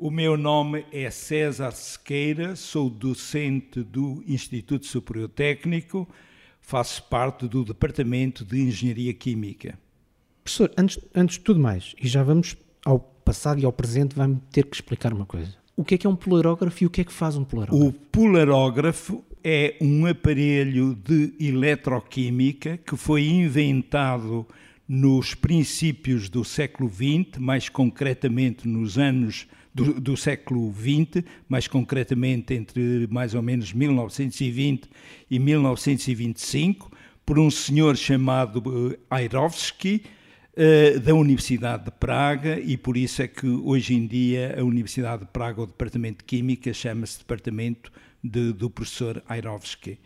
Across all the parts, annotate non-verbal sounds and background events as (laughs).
O meu nome é César Sequeira, sou docente do Instituto Superior Técnico, faço parte do Departamento de Engenharia Química. Professor, antes, antes de tudo mais, e já vamos ao passado e ao presente, vai-me ter que explicar uma coisa. O que é que é um polarógrafo e o que é que faz um polarógrafo? O polarógrafo é um aparelho de eletroquímica que foi inventado nos princípios do século XX, mais concretamente nos anos do, do, século XX, mais concretamente entre mais ou menos 1920 e 1925, por um senhor chamado uh, Airovsky, uh, da Universidade de Praga, e por isso é que hoje em dia a Universidade de Praga, o Departamento de Química, chama-se Departamento de, do professor Airovsky.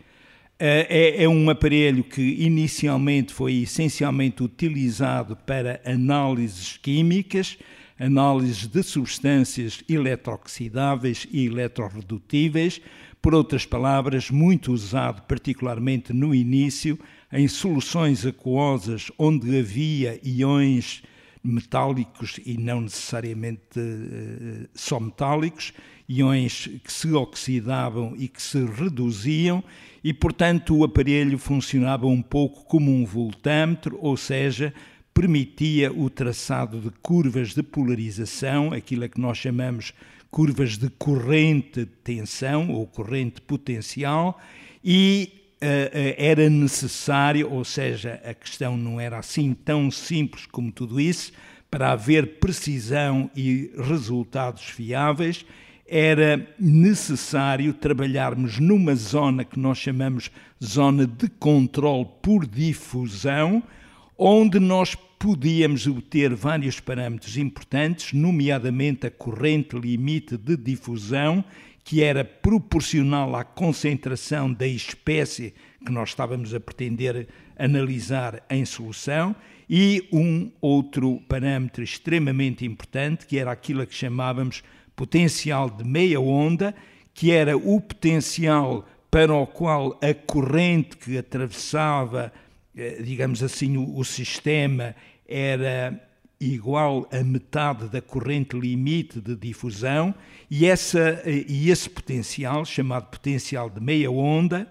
É, é, um aparelho que inicialmente foi essencialmente utilizado para análises químicas, análises de substâncias eletrooxidáveis e eletroredutíveis, por outras palavras, muito usado particularmente no início em soluções aquosas onde havia iões metálicos e não necessariamente uh, só metálicos, iões que se oxidavam e que se reduziam, e portanto o aparelho funcionava um pouco como um voltâmetro, ou seja, permitia o traçado de curvas de polarização, aquilo a que nós chamamos curvas de corrente de tensão ou corrente potencial, e uh, era necessário, ou seja, a questão não era assim tão simples como tudo isso, para haver precisão e resultados fiáveis, era necessário trabalharmos numa zona que nós chamamos zona de controle por difusão, onde nós podíamos obter vários parâmetros importantes, nomeadamente a corrente limite de difusão, que era proporcional à concentração da espécie que nós estávamos a pretender analisar em solução, e um outro parâmetro extremamente importante, que era aquilo que chamávamos potencial de meia onda, que era o potencial para o qual a corrente que atravessava, digamos assim, o, sistema era igual a metade da corrente limite de difusão e, essa, eh, e esse potencial, chamado potencial de meia onda,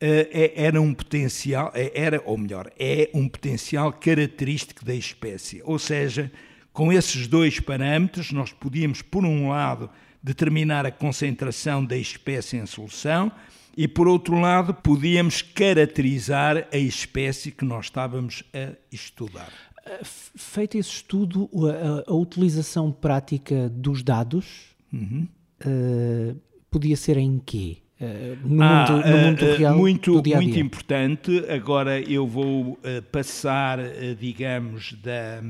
eh, é, era um potencial, é, era, ou melhor, é um potencial característico da espécie. Ou seja, com esses dois parâmetros, nós podíamos, por um lado, determinar a concentração da espécie em solução e, por outro lado, podíamos caracterizar a espécie que nós estávamos a estudar. Eh, feito esse estudo, a, a utilização prática dos dados uhum. uh, podia ser em quê? Eh, no, ah, mundo, no mundo uh, real muito, dia -dia. muito importante. Agora eu vou uh, passar, digamos, da,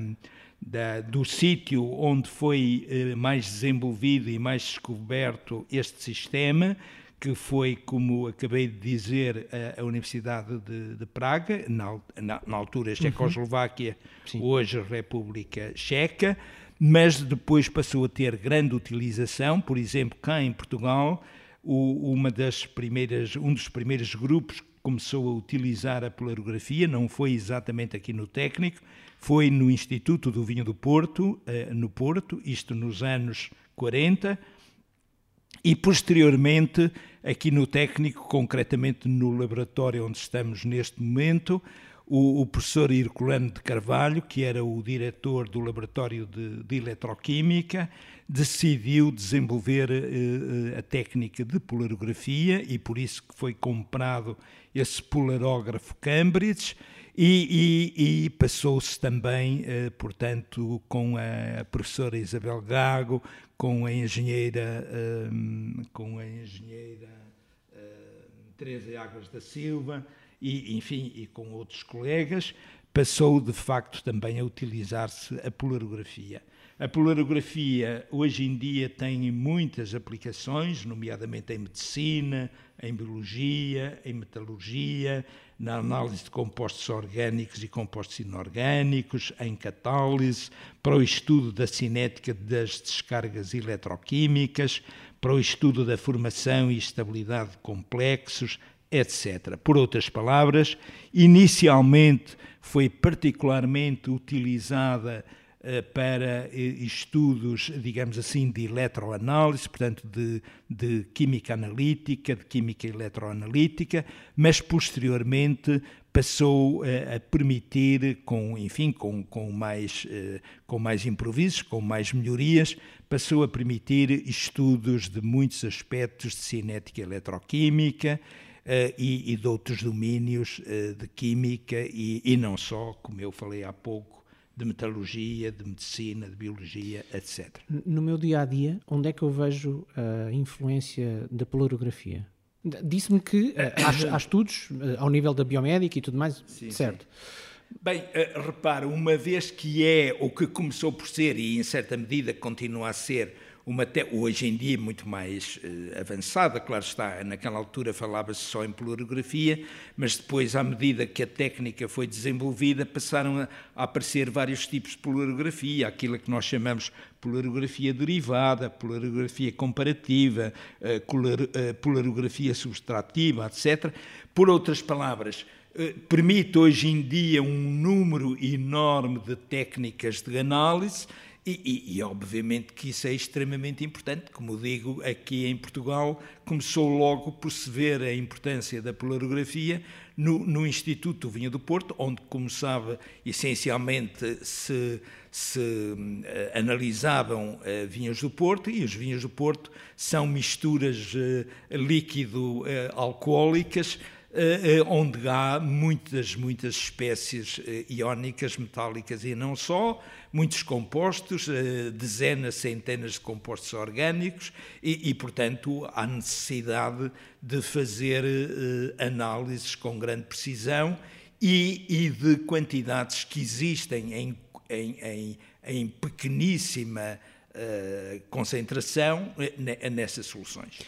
da, do sítio onde foi mais desenvolvido e mais descoberto este sistema, que foi, como acabei de dizer, a, a Universidade de, de Praga, na, na, na, altura uhum. Checoslováquia, uhum. hoje República Checa, mas depois passou a ter grande utilização, por exemplo, cá em Portugal o, uma das primeiras, um dos primeiros grupos que começou a utilizar a polarografia, não foi exatamente aqui no técnico, foi no Instituto do Vinho do Porto, eh, no Porto, isto nos anos 40, e posteriormente aqui no técnico, concretamente no laboratório onde estamos neste momento, o, o, professor Herculano de Carvalho, que era o diretor do Laboratório de, de Eletroquímica, decidiu desenvolver uh, a técnica de polarografia e por isso que foi comprado esse polarógrafo Cambridge e, e, e passou-se também, uh, portanto, com a professora Isabel Gago, com a engenheira, uh, com a engenheira Teresa Águas da Silva e, enfim, e com outros colegas, passou de facto também a utilizar-se a polarografia. A polarografia hoje em dia tem muitas aplicações, nomeadamente em medicina, em biologia, em metalurgia, na análise de compostos orgânicos e compostos inorgânicos, em catálise, para o estudo da cinética das descargas eletroquímicas, para o estudo da formação e estabilidade de complexos, etc. Por outras palavras, inicialmente foi particularmente utilizada para estudos, digamos assim, de eletroanálise, portanto, de, de química analítica, de química eletroanalítica, mas posteriormente passou a permitir, com, enfim, com, com, mais, com mais improvisos, com mais melhorias, passou a permitir estudos de muitos aspectos de cinética eletroquímica, e, e, de outros domínios de química e, e, não só, como eu falei há pouco, de metalurgia, de medicina, de biologia, etc. No meu dia a dia, onde é que eu vejo a influência da polarografia? Disse-me que uh, há, há, estudos ao nível da biomédica e tudo mais, sim, certo? Sim. Bem, repara, uma vez que é o que começou por ser e em certa medida continua a ser uma te... hoje em dia muito mais uh, avançada, claro está, naquela altura falava-se só em polarografia, mas depois, à medida que a técnica foi desenvolvida, passaram a, a aparecer vários tipos de polarografia, aquilo que nós chamamos polarografia derivada, polarografia comparativa, polarografia subtrativa, etc. Por outras palavras, permite hoje em dia um número enorme de técnicas de análise e, e, e, obviamente que isso é extremamente importante. Como digo, aqui em Portugal começou logo por se ver a importância da polarografia no, no Instituto Vinha do Porto, onde, como sabe, essencialmente se, se uh, analisavam uh, vinhos do Porto, e os vinhos do Porto são misturas uh, líquido-alcoólicas eh, eh, onde há muitas, muitas espécies eh, iónicas, metálicas e não só, muitos compostos, dezenas, centenas de compostos orgânicos e, e portanto, há necessidade de fazer análises com grande precisão e, e de quantidades que existem em, em, em, em pequeníssima concentração nessas soluções.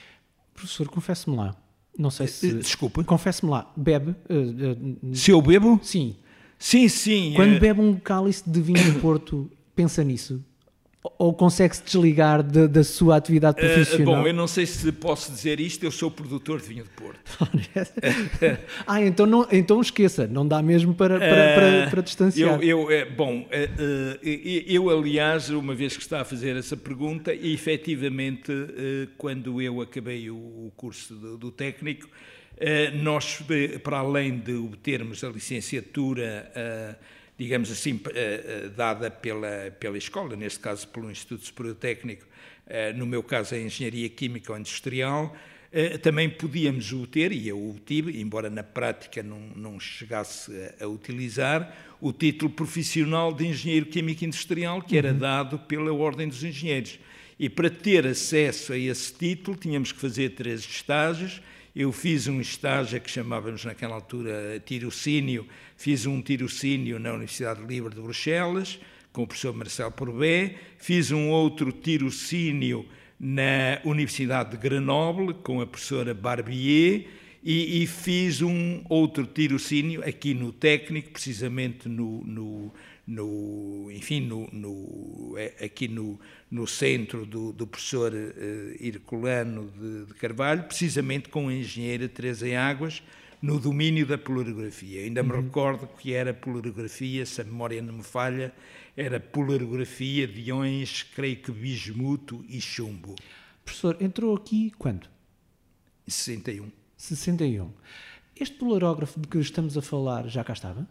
Professor, confesse-me lá, não sei se. Desculpa. Confesse-me lá, bebe. Uh, uh, se eu bebo? Sim. Sim, sim. Quando bebe um cálice de vinho do Porto, pensa nisso? Ou consegue-se desligar de, da sua atividade profissional? Uh, bom, eu não sei se posso dizer isto, eu sou produtor de vinho de Porto. (laughs) ah, então, não, então esqueça, não dá mesmo para, para, para, para distanciar. Eu, eu, bom, eu, aliás, uma vez que está a fazer essa pergunta, e efetivamente, quando eu acabei o curso do, do técnico, nós, para além de obtermos a licenciatura digamos assim, eh, eh, dada pela, pela escola, neste caso pelo Instituto Superior Técnico, eh, no meu caso a Engenharia Química ou Industrial, também podíamos o ter, e eu o tive, embora na prática não, não chegasse a, a utilizar, o título profissional de Engenheiro Químico Industrial, que era uhum. dado pela Ordem dos Engenheiros. E para ter acesso a esse título, tínhamos que fazer três estágios, eu fiz um estágio que chamávamos naquela altura tirocínio, fiz um tirocínio na Universidade Livre de Bruxelas, com o professor Marcelo Porbé, fiz um outro tirocínio na Universidade de Grenoble, com a professora Barbier, e, e fiz um outro tirocínio aqui no técnico, precisamente no, no no, enfim, no, no, é, aqui no, no centro do, do professor uh, Herculano de, de, Carvalho, precisamente com a engenheira Teresa Águas, no domínio da polarografia. Ainda me uhum. recordo que era polarografia, se a memória não me falha, era polarografia de íons, creio que bismuto e chumbo. Professor, entrou aqui quando? Em 61. 61. Este polarógrafo de que estamos a falar já cá estava?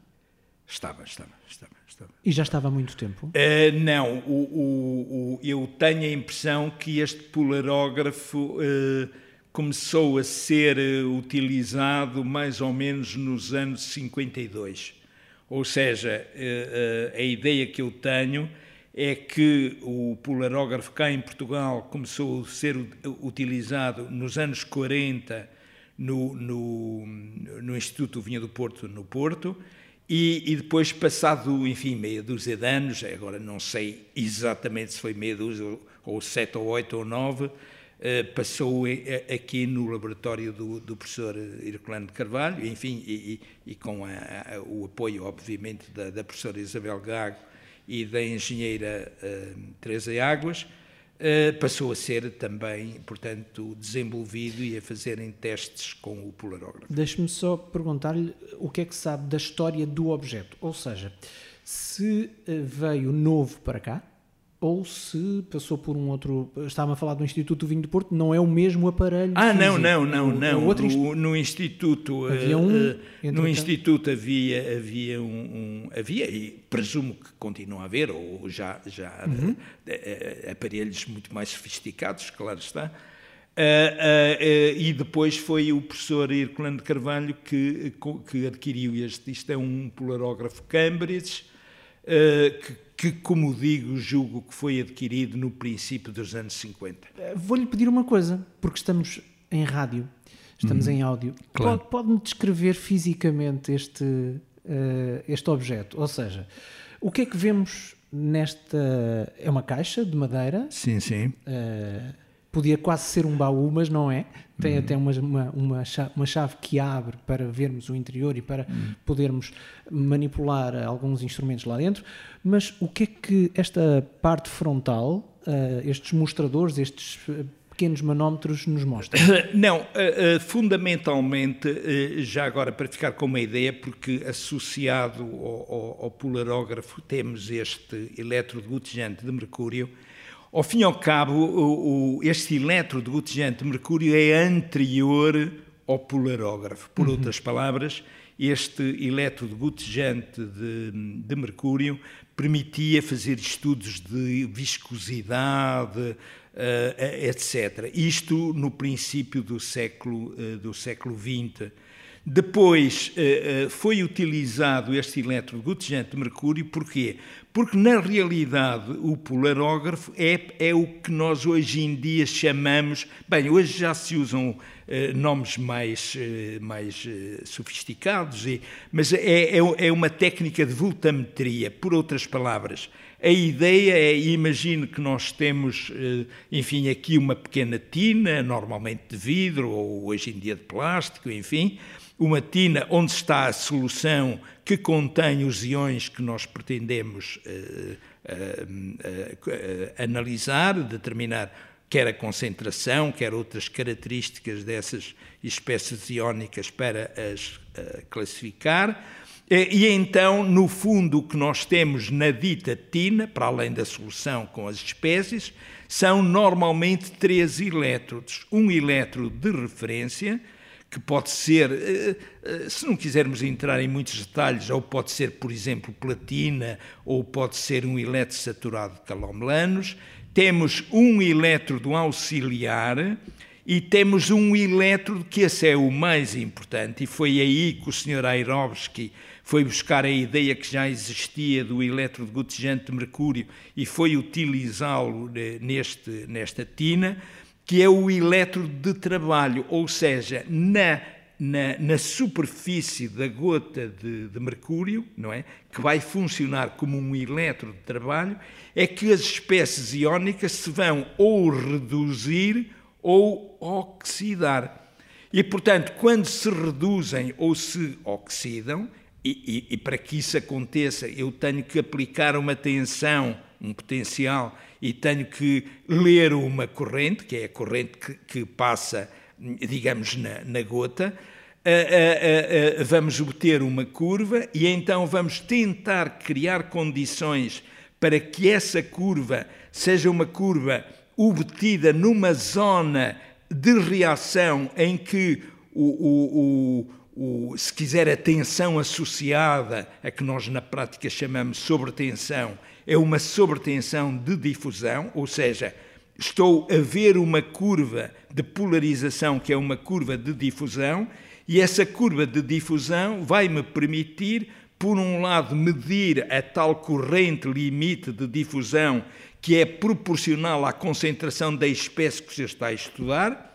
Estava, estava, estava. estava. E já estava há muito tempo? Uh, não, o, o, o, eu tenho a impressão que este polarógrafo uh, começou a ser uh, utilizado mais ou menos nos anos 52. Ou seja, a ideia que eu tenho é que o polarógrafo cá em Portugal começou a ser utilizado nos anos 40 no, no, no Instituto Vinha do Porto, no Porto, e, e, depois, passado, enfim, meia dúzia de anos, agora não sei exatamente se foi meia dúzia, ou, sete, ou oito, ou nove, eh, passou aqui no laboratório do, do professor Herculano de Carvalho, enfim, e, e, e com a, a, o apoio, obviamente, da, da, professora Isabel Gago e da engenheira uh, Teresa Águas, Uh, passou a ser também, portanto, desenvolvido e a fazerem testes com o polarógrafo. Deixe-me só perguntar-lhe o que é que sabe da história do objeto. Ou seja, se eh, veio novo para cá ou se passou por um outro. Estava a falar do Instituto do Vinho do Porto, não é o mesmo aparelho. Ah, não, não, não, é não. outro no, no Instituto havia um, uh, no Instituto havia havia um, um, havia e presumo que continua a haver ou já já uhum. uh, aparelhos muito mais sofisticados, claro está. Uh, e depois foi o professor Irculano de Carvalho que, que adquiriu este. Isto é um polarógrafo Cambridge, que que, como digo, julgo que foi adquirido no princípio dos anos 50. Eh, vou-lhe pedir uma coisa, porque estamos em rádio, estamos uhum. em áudio. Claro. Pode-me descrever fisicamente este, uh, este objeto? Ou seja, o que é que vemos nesta. É uma caixa de madeira? Sim, sim. Uh, podia quase ser um baú, mas não é. Tem uhum. até uma, uma, uma, chave, uma, chave, que abre para vermos o interior e para uhum. podermos manipular alguns instrumentos lá dentro. Mas o que é que esta parte frontal, uh, estes mostradores, estes eh, pequenos manómetros nos mostram? (coughs) Não, uh, uh, fundamentalmente, já agora para ficar com uma ideia, porque associado ao, ao, ao polarógrafo temos este elétrodo gotejante de mercúrio, ao fim e ao cabo, o, o, este elétrodo gotejante de mercúrio é anterior ao polarógrafo. Por uhum. outras palavras, este elétrodo gotejante de, de, mercúrio permitia fazer estudos de viscosidade, uh, etc. Isto no princípio do século, uh, do século XX. Depois uh, foi utilizado este elétrodo gotejante de mercúrio, porquê? Porque, na realidade, o polarógrafo é, é o que nós hoje em dia chamamos. Bem, hoje já se usam uh, nomes mais, mais sofisticados, e, mas é, é, é, uma técnica de voltametria. Por outras palavras, a ideia é, imagine que nós temos, enfim, aqui uma pequena tina, normalmente de vidro, ou hoje em dia de plástico, enfim uma tina onde está a solução que contém os iões que nós pretendemos uh, uh, uh, analisar, determinar quer a concentração, quer outras características dessas espécies iónicas para as classificar. E então, no fundo, o que nós temos na dita tina, para além da solução com as espécies, são normalmente três elétrodos. Um elétrodo de referência, que pode ser, eh, eh, se não quisermos entrar em muitos detalhes, ou pode ser, por exemplo, platina, ou pode ser um elétron saturado de calomelanos. Temos um elétrodo auxiliar e temos um elétrodo que esse é o mais importante, e foi aí que o Sr. Airovski foi buscar a ideia que já existia do elétrodo gotejante de mercúrio e foi utilizá-lo eh, neste, nesta tina, que é o elétrodo de trabalho, ou seja, na, na, na superfície da gota de, de, mercúrio, não é? que vai funcionar como um elétrodo de trabalho, é que as espécies iónicas se vão ou reduzir ou oxidar. E, portanto, quando se reduzem ou se oxidam, e, e, e para que isso aconteça, eu tenho que aplicar uma tensão, um potencial e tenho que ler uma corrente, que é a corrente que, que passa, digamos, na, na gota, uh, uh, uh, vamos obter uma curva e então vamos tentar criar condições para que essa curva seja uma curva obtida numa zona de reação em que o, o, o, o, se quiser, a tensão associada, a que nós na prática chamamos sobretensão, é uma sobretensão de difusão, ou seja, estou a ver uma curva de polarização que é uma curva de difusão, e essa curva de difusão vai me permitir, por um lado, medir a tal corrente limite de difusão que é proporcional à concentração da espécie que se está a estudar,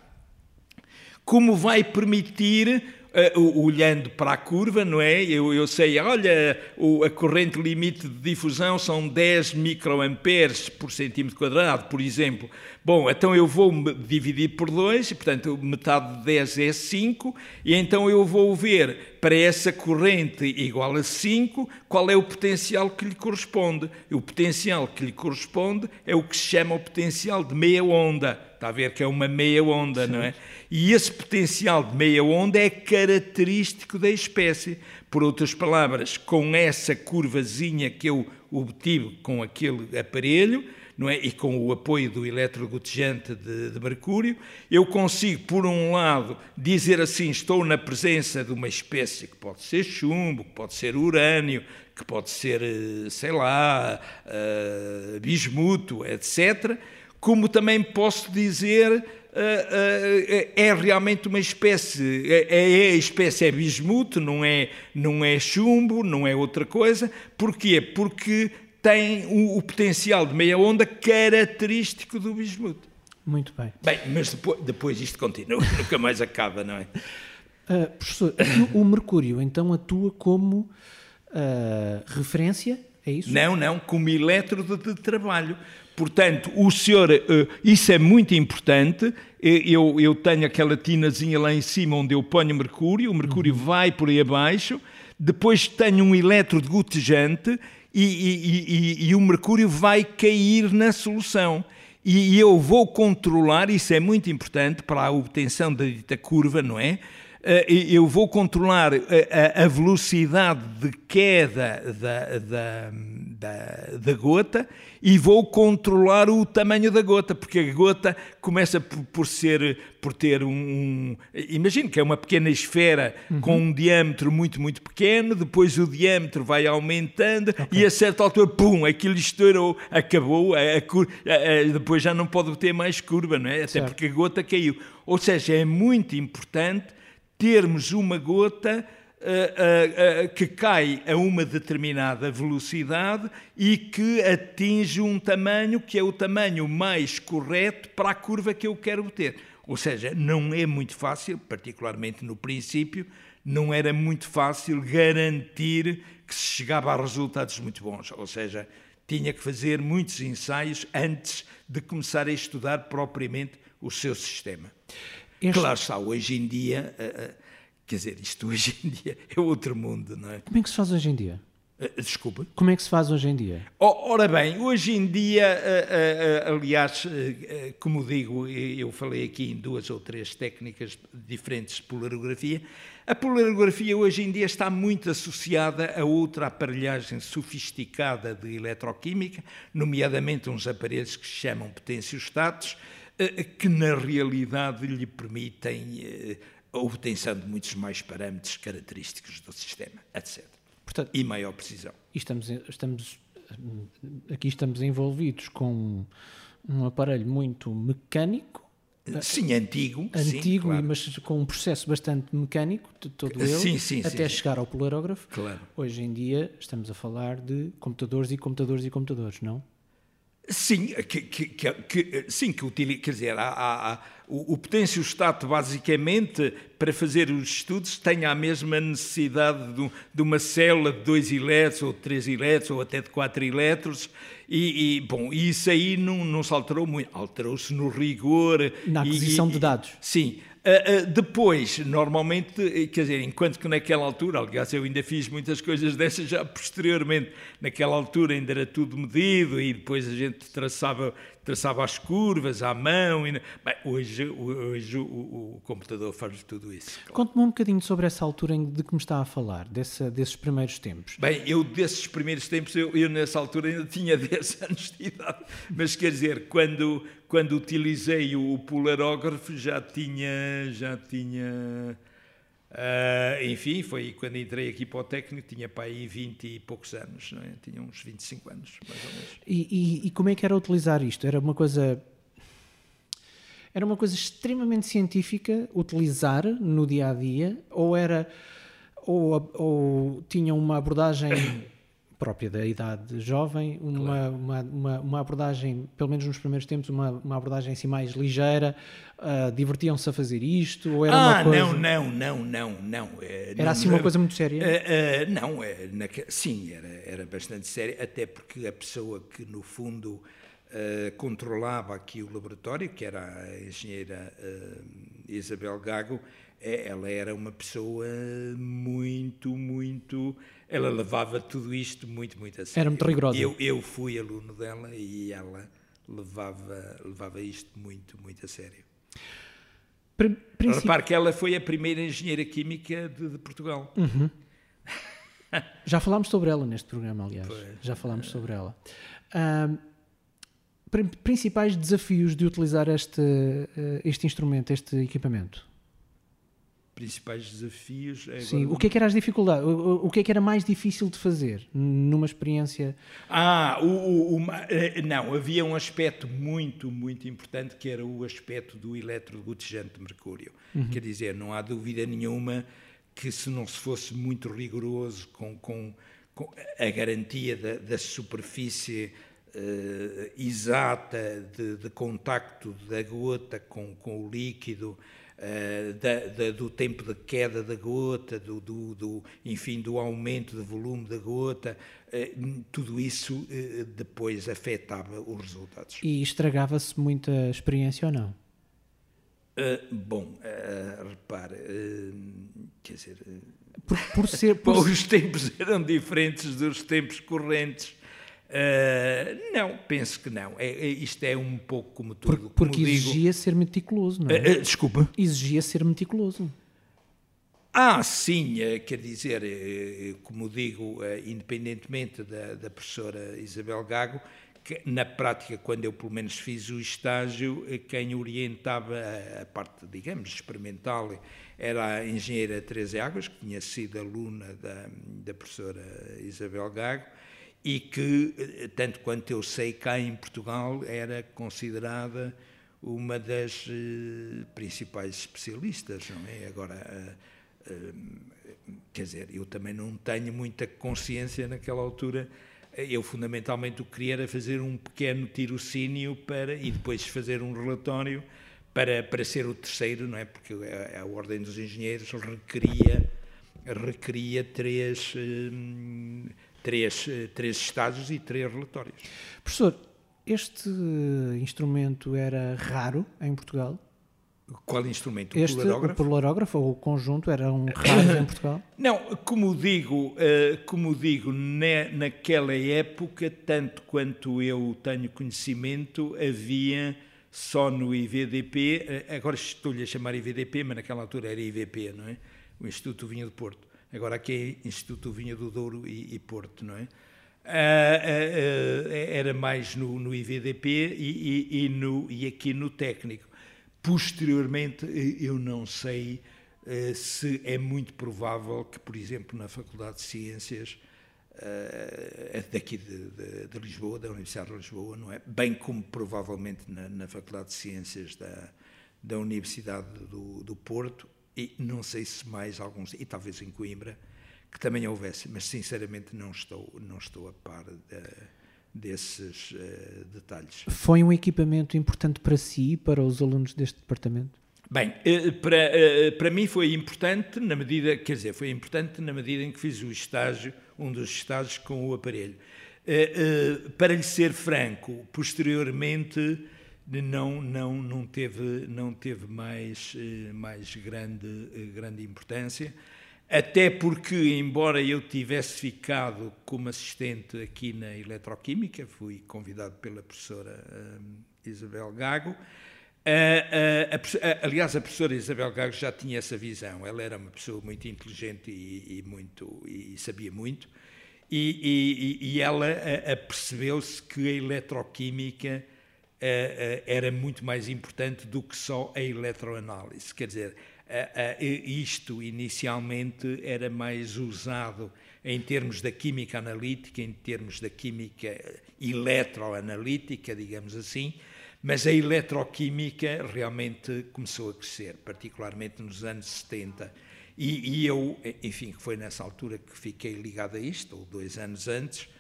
como vai permitir uh, olhando para a curva, não é? Eu, eu sei, olha, o, a corrente limite de difusão são 10 microamperes por centímetro quadrado, por exemplo. Bom, então eu vou dividir por 2, portanto, metade de 10 é 5, e então eu vou ver para essa corrente igual a 5, qual é o potencial que lhe corresponde. E o potencial que lhe corresponde é o que se chama o potencial de meia onda está a ver que é uma meia onda, Sim. não é? E esse potencial de meia onda é característico da espécie. Por outras palavras, com essa curvazinha que eu obtive com aquele aparelho, não é? e com o apoio do eletrogotejante de, de, mercúrio, eu consigo, por um lado, dizer assim: estou na presença de uma espécie que pode ser chumbo, que pode ser urânio, que pode ser, eh, sei lá, uh, bismuto, etc. Como também posso dizer. Uh, é realmente uma espécie, é, é, a espécie é bismuto, não é, não é chumbo, não é outra coisa. Porquê? Porque tem o, o potencial de meia onda característico do bismuto. Muito bem. Bem, mas depois, depois isto continua, (laughs) nunca mais acaba, não é? Uh, professor, o mercúrio então atua como uh, referência, é isso? Não, não, como elétrodo de trabalho. Portanto, o senhor, uh, isso é muito importante. Eu, eu tenho aquela tinazinha lá em cima onde eu ponho mercúrio, o mercúrio uhum. vai por aí abaixo. Depois tenho um elétrodo gotejante e, e, e, e o mercúrio vai cair na solução. E eu vou controlar, isso é muito importante para a obtenção da dita curva, não é? Eh, eu vou controlar a velocidade de queda da, da, da, da, gota e vou controlar o tamanho da gota, porque a gota começa por, por ser, por ter um, um imagino que é uma pequena esfera uhum. com um diâmetro muito, muito pequeno, depois o diâmetro vai aumentando okay. e a certa altura, pum, aquilo estourou, acabou, a, a, a, depois já não pode ter mais curva, não é? Até certo. porque a gota caiu. Ou seja, é muito importante termos uma gota uh, uh, que cai a uma determinada velocidade e que atinge um tamanho que é o tamanho mais correto para a curva que eu quero obter. Ou seja, não é muito fácil, particularmente no princípio, não era muito fácil garantir que se chegava a resultados muito bons. Ou seja, tinha que fazer muitos ensaios antes de começar a estudar propriamente o seu sistema. Este... Claro está, hoje em dia, uh, uh, quer dizer, isto hoje em dia (laughs) é outro mundo, não é? Como é que se faz hoje em dia? Uh, desculpa? Como é que se faz hoje em dia? Oh, ora bem, hoje em dia, aliás, como digo, eu falei aqui em duas ou três técnicas diferentes de polarografia. A polarografia hoje em dia está muito associada a outra aparelhagem sofisticada de eletroquímica, nomeadamente uns aparelhos que se chamam potenciostatos, eh, que na realidade lhe permitem eh, a obtenção de muitos mais parâmetros característicos do sistema, etc. Portanto, e maior precisão. E estamos, estamos, aqui estamos envolvidos com um aparelho muito mecânico. Sim, antigo. Antigo, sim, claro. mas com um processo bastante mecânico, todo ele, sim, sim, até chegar ao polarógrafo. Claro. Hoje em dia estamos a falar de computadores e computadores e computadores, não? Sim, que, que, que, sim, que utiliza, quer dizer, há, há, há, o, o potenciostato basicamente para fazer os estudos tem a mesma necessidade de, de, uma célula de 2 elétrons ou de 3 elétrons ou até de 4 elétrons e, e, bom, isso aí não, não se alterou muito, alterou-se no rigor. Na aquisição e, de dados. Sim, Uh, uh, depois, normalmente, eh, quer dizer, enquanto que naquela altura, aliás, eu ainda fiz muitas coisas dessas já posteriormente, naquela altura ainda era tudo medido e depois a gente traçava traçava as curvas à mão. E... Bem, hoje hoje o, o, computador faz tudo isso. Conte-me um bocadinho sobre essa altura de que me está a falar, desse, desses primeiros tempos. Bem, eu desses primeiros tempos, eu, eu nessa altura ainda tinha (laughs) 10 anos de idade, mas quer dizer, quando, quando utilizei o polarógrafo já tinha, já tinha Uh, enfim, foi quando entrei aqui para o técnico, tinha para aí 20 e poucos anos, não é? tinha uns 25 anos, mais ou menos. E, e, e como é que era utilizar isto? Era uma coisa. Era uma coisa extremamente científica utilizar no dia a dia, ou era. ou, ou tinha uma abordagem própria da idade jovem, uma, claro. uma, uma, uma, abordagem, pelo menos nos primeiros tempos, uma, uma abordagem assim mais ligeira, uh, divertiam-se a fazer isto? Ou era ah, uma coisa... não, não, não, não, não. Era não, assim uma coisa muito séria? Uh, uh, não, é, sim, era, era bastante séria, até porque a pessoa que, no fundo, controlava aqui o laboratório, que era a engenheira Isabel Gago, é, ela era uma pessoa muito, muito ela levava tudo isto muito, muito a sério. Era muito rigorosa. Eu, eu fui aluno dela e ela levava, levava isto muito, muito a sério. Princip... Repare que ela foi a primeira engenheira química de, de Portugal. Uhum. Já falámos sobre ela neste programa, aliás. Pois. Já falámos sobre ela. Um, principais desafios de utilizar este, eh, este instrumento, este equipamento? Principais desafios. É Sim, o que é que era as dificuldades? O, o, que é que era mais difícil de fazer numa experiência? Ah, o, o, o, eh, não, havia um aspecto muito, muito importante que era o aspecto do eletrodegutejante de mercúrio. Uhum. Quer dizer, não há dúvida nenhuma que se não se fosse muito rigoroso com, com, com a garantia da, da superfície uh, exata de, de, contacto da gota com, com o líquido, uh, da, da, do tempo de queda da gota, do, do, do, enfim, do aumento de volume da gota, uh, tudo isso depois afetava os resultados. E estragava-se muita experiência ou não? Uh, bom, uh, repare, uh, quer dizer, por, por ser. (laughs) Por os tempos eram diferentes dos tempos correntes. Uh, não, penso que não. É, é, isto é um pouco como tudo. Porque, porque como exigia digo. ser meticuloso, não é? Uh, uh, desculpa. Exigia ser meticuloso. Ah, sim, quer dizer, como digo, independentemente da, da professora Isabel Gago, que na prática, quando eu pelo menos fiz o estágio, quem orientava a, a parte, digamos, experimental era a engenheira Teresa Águas, que tinha sido aluna da, da professora Isabel Gago, e que, eh, tanto quanto eu sei, cá em Portugal era considerada uma das uh, principais especialistas, não é? Agora, uh, quer dizer, eu também não tenho muita consciência naquela altura. Eu, fundamentalmente, o que queria era fazer um pequeno tirocínio para, e depois fazer um relatório para, para ser o terceiro, não é? Porque a, a Ordem dos Engenheiros requeria, requeria três três, eh, três estágios e três relatórios. Professor, este instrumento era raro em Portugal? Qual instrumento? O este, polarógrafo? O polarógrafo ou o conjunto era um raro em Portugal? (coughs) Não, como digo, eh, como digo naquela época, tanto quanto eu tenho conhecimento, havia só no IVDP, eh, agora estou-lhe a chamar IVDP, mas naquela altura era IVP, não é? O Instituto Vinha de Porto agora aqui é Instituto Vinha do Douro e, e Porto, não é? Ah, ah, ah, era mais no, no IVDP e, e, e, no, e aqui no técnico. Posteriormente, eu não sei ah, se é muito provável que, por exemplo, na Faculdade de Ciências ah, daqui de, de, de, Lisboa, da Universidade de Lisboa, não é? Bem como provavelmente na, na Faculdade de Ciências da, da Universidade do, do Porto, e não sei se mais alguns, e talvez em Coimbra, que também houvesse, mas sinceramente não estou, não estou a par de, desses uh, detalhes. Foi um equipamento importante para si, para os alunos deste departamento? Bem, uh, para, uh, para mim foi importante na medida, quer dizer, foi importante na medida em que fiz o estágio, um dos estágios com o aparelho. para lhe ser franco, posteriormente não não não teve não teve mais eh, mais grande eh, grande importância. Até porque embora eu tivesse ficado como assistente aqui na eletroquímica fui convidado pela professora um, Isabel Gago a, a, a, aliás a professora Isabel Gago já tinha essa visão. Ela era uma pessoa muito inteligente e, e muito e sabia muito. E, e, ela apercebeu-se que a eletroquímica era muito mais importante do que só a eletroanálise. Quer dizer, uh, isto inicialmente era mais usado em termos da química analítica, em termos da química eletroanalítica, digamos assim, mas a eletroquímica realmente começou a crescer, particularmente nos anos 70. E, e eu, enfim, foi nessa altura que fiquei ligado a isto, ou dois anos antes, eh, eh,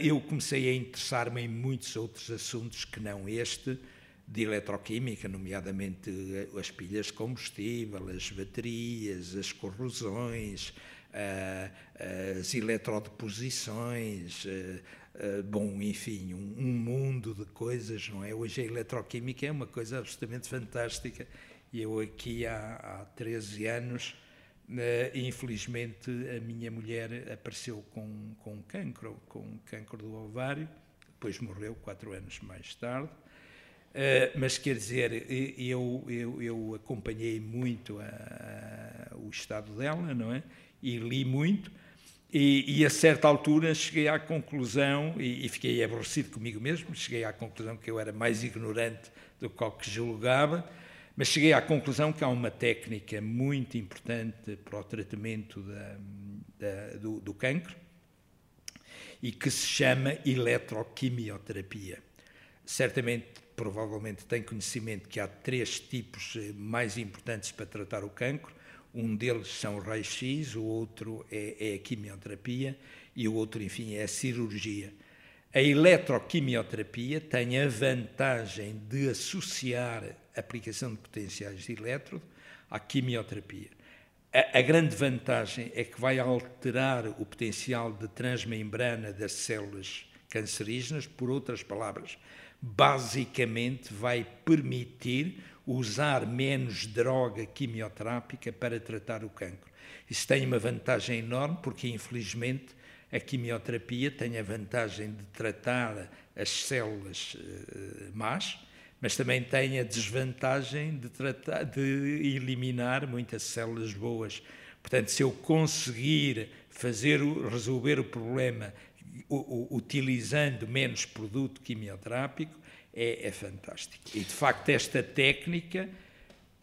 eu comecei a interessar-me em muitos outros assuntos que não este, de eletroquímica, nomeadamente eh, as pilhas de combustível, as baterias, as corrosões, as eletrodeposições, bom, enfim, um, mundo de coisas, não é? Hoje a eletroquímica é uma coisa absolutamente fantástica eu aqui há, há 13 anos infelizmente, a minha mulher apareceu com, com cancro, com cancro do ovário, depois morreu quatro anos mais tarde. Uh, mas quer dizer, eu, eu, eu acompanhei muito a, a, o estado dela, não é? E li muito, e, e, a certa altura cheguei à conclusão, e, e, fiquei aborrecido comigo mesmo, cheguei à conclusão que eu era mais ignorante do que, que julgava, mas cheguei à conclusão que há uma técnica muito importante para o tratamento da, da, do, do cancro e que se chama eletroquimioterapia. Certamente, provavelmente, tem conhecimento que há três tipos eh, mais importantes para tratar o cancro. Um deles são os raios-x, o outro é, é a quimioterapia e o outro, enfim, é a cirurgia. A eletroquimioterapia tem a vantagem de associar a aplicação de potenciais de elétrodo à quimioterapia. A, a, grande vantagem é que vai alterar o potencial de transmembrana das células cancerígenas, por outras palavras, basicamente vai permitir usar menos droga quimioterápica para tratar o cancro. Isso tem uma vantagem enorme, porque infelizmente a quimioterapia tem a vantagem de tratar as células uh, más, mas também tem a desvantagem de, tratar, de eliminar muitas células boas. Portanto, se eu conseguir fazer resolver o problema utilizando menos produto quimioterápico, é, é fantástico. E, de facto, esta técnica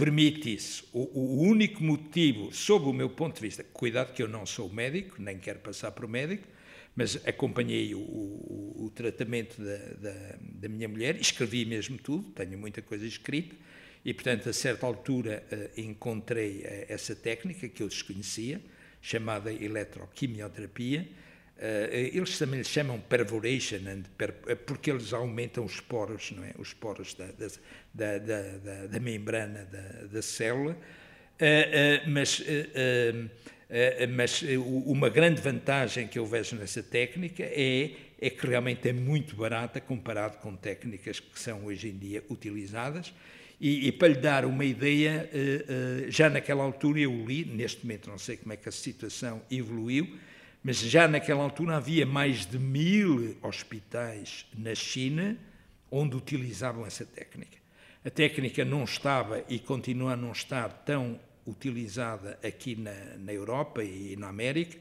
permite isso. O, o, único motivo, sob o meu ponto de vista, cuidado que eu não sou médico, nem quero passar por médico, mas acompanhei o, o, o tratamento da, da, da, minha mulher, escrevi mesmo tudo, tenho muita coisa escrita, e portanto, a certa altura, uh, encontrei uh, essa técnica que eu desconhecia, chamada eletroquimioterapia, eles também lhe chamam perforation, per, porque eles aumentam os poros, não é? Os poros da, da, da, da, membrana da, célula. Mas, mas uma grande vantagem que eu vejo nessa técnica é, é que realmente é muito barata comparado com técnicas que são hoje em dia utilizadas. E, e, para lhe dar uma ideia, já naquela altura eu li, neste momento não sei como é que a situação evoluiu, mas já naquela altura havia mais de mil hospitais na China onde utilizavam essa técnica. A técnica não estava e continua a não estar tão utilizada aqui na, na Europa e na América.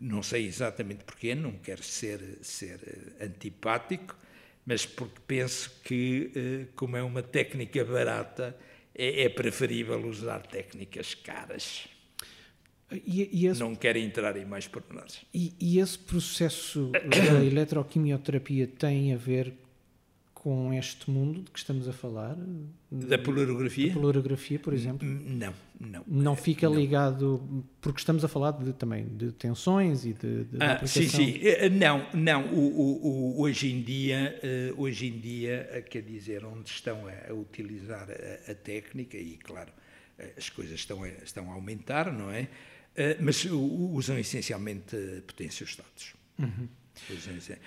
Não sei exatamente porquê, não quero ser, ser eh, antipático, mas porque penso que, eh, como é uma técnica barata, é, é preferível usar técnicas caras. E, e esse, não quero entrar em mais pormenores. E, e esse processo (coughs) da eletroquimioterapia tem a ver com este mundo de que estamos a falar? Da polarografia? Da polarografia, por exemplo? Não, não. Não fica não. ligado, porque estamos a falar de, também de tensões e de, de ah, Sim, sim. Eh, não, não. O, o, o, hoje em dia, eh, hoje em dia, eh, quer dizer, onde estão a, a utilizar a, a, técnica, e claro, as coisas estão a, estão a aumentar, não é? Eh, mas usam essencialmente potenciostatos. Uhum.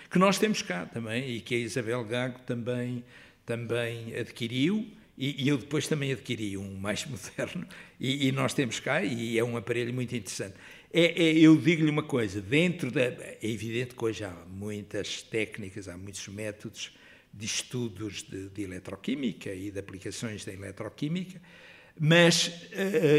Que nós temos cá também e que a Isabel Gago também, também adquiriu e, e eu depois também adquiri um mais (laughs) moderno e, e, nós temos cá e é um aparelho muito interessante. É, é, eu digo-lhe uma coisa, dentro da... É evidente que hoje há muitas técnicas, há muitos métodos de estudos de, de eletroquímica e de aplicações da eletroquímica, mas, uh,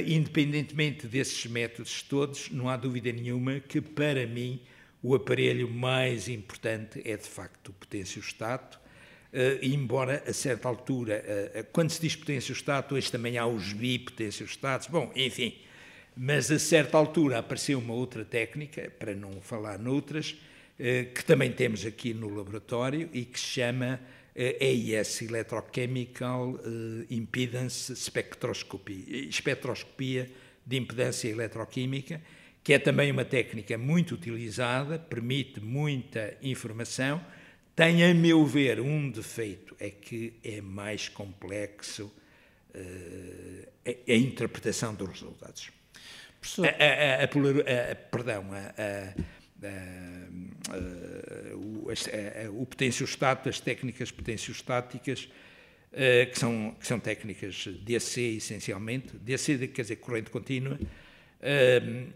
independentemente desses métodos todos, não há dúvida nenhuma que, para mim, o aparelho mais importante é, de facto, o potenciostato, uh, embora, a certa altura, quando se diz potenciostato, hoje também há os bipotenciostatos, bom, enfim, mas a certa altura apareceu uma outra técnica, para não falar noutras, que também temos aqui no laboratório e que se chama EIS, Electrochemical eh, Impedance Spectroscopy, espectroscopia de impedância eletroquímica, que é também uma técnica muito utilizada, permite muita informação, tem, a meu ver, um defeito, é que é mais complexo uh, a, a, interpretação dos resultados. Professor... A, a, a, perdão, a, uh, o, uh, o potenciostato, as técnicas potenciostáticas, que, são, que são técnicas DC essencialmente, DC quer dizer corrente contínua.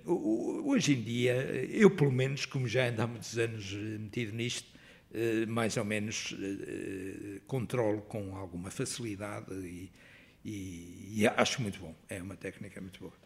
hoje em dia, eu pelo menos, como já ando há muitos anos metido nisto, eh, mais ou menos eh, controlo com alguma facilidade e, e, e acho muito bom. É uma técnica muito boa.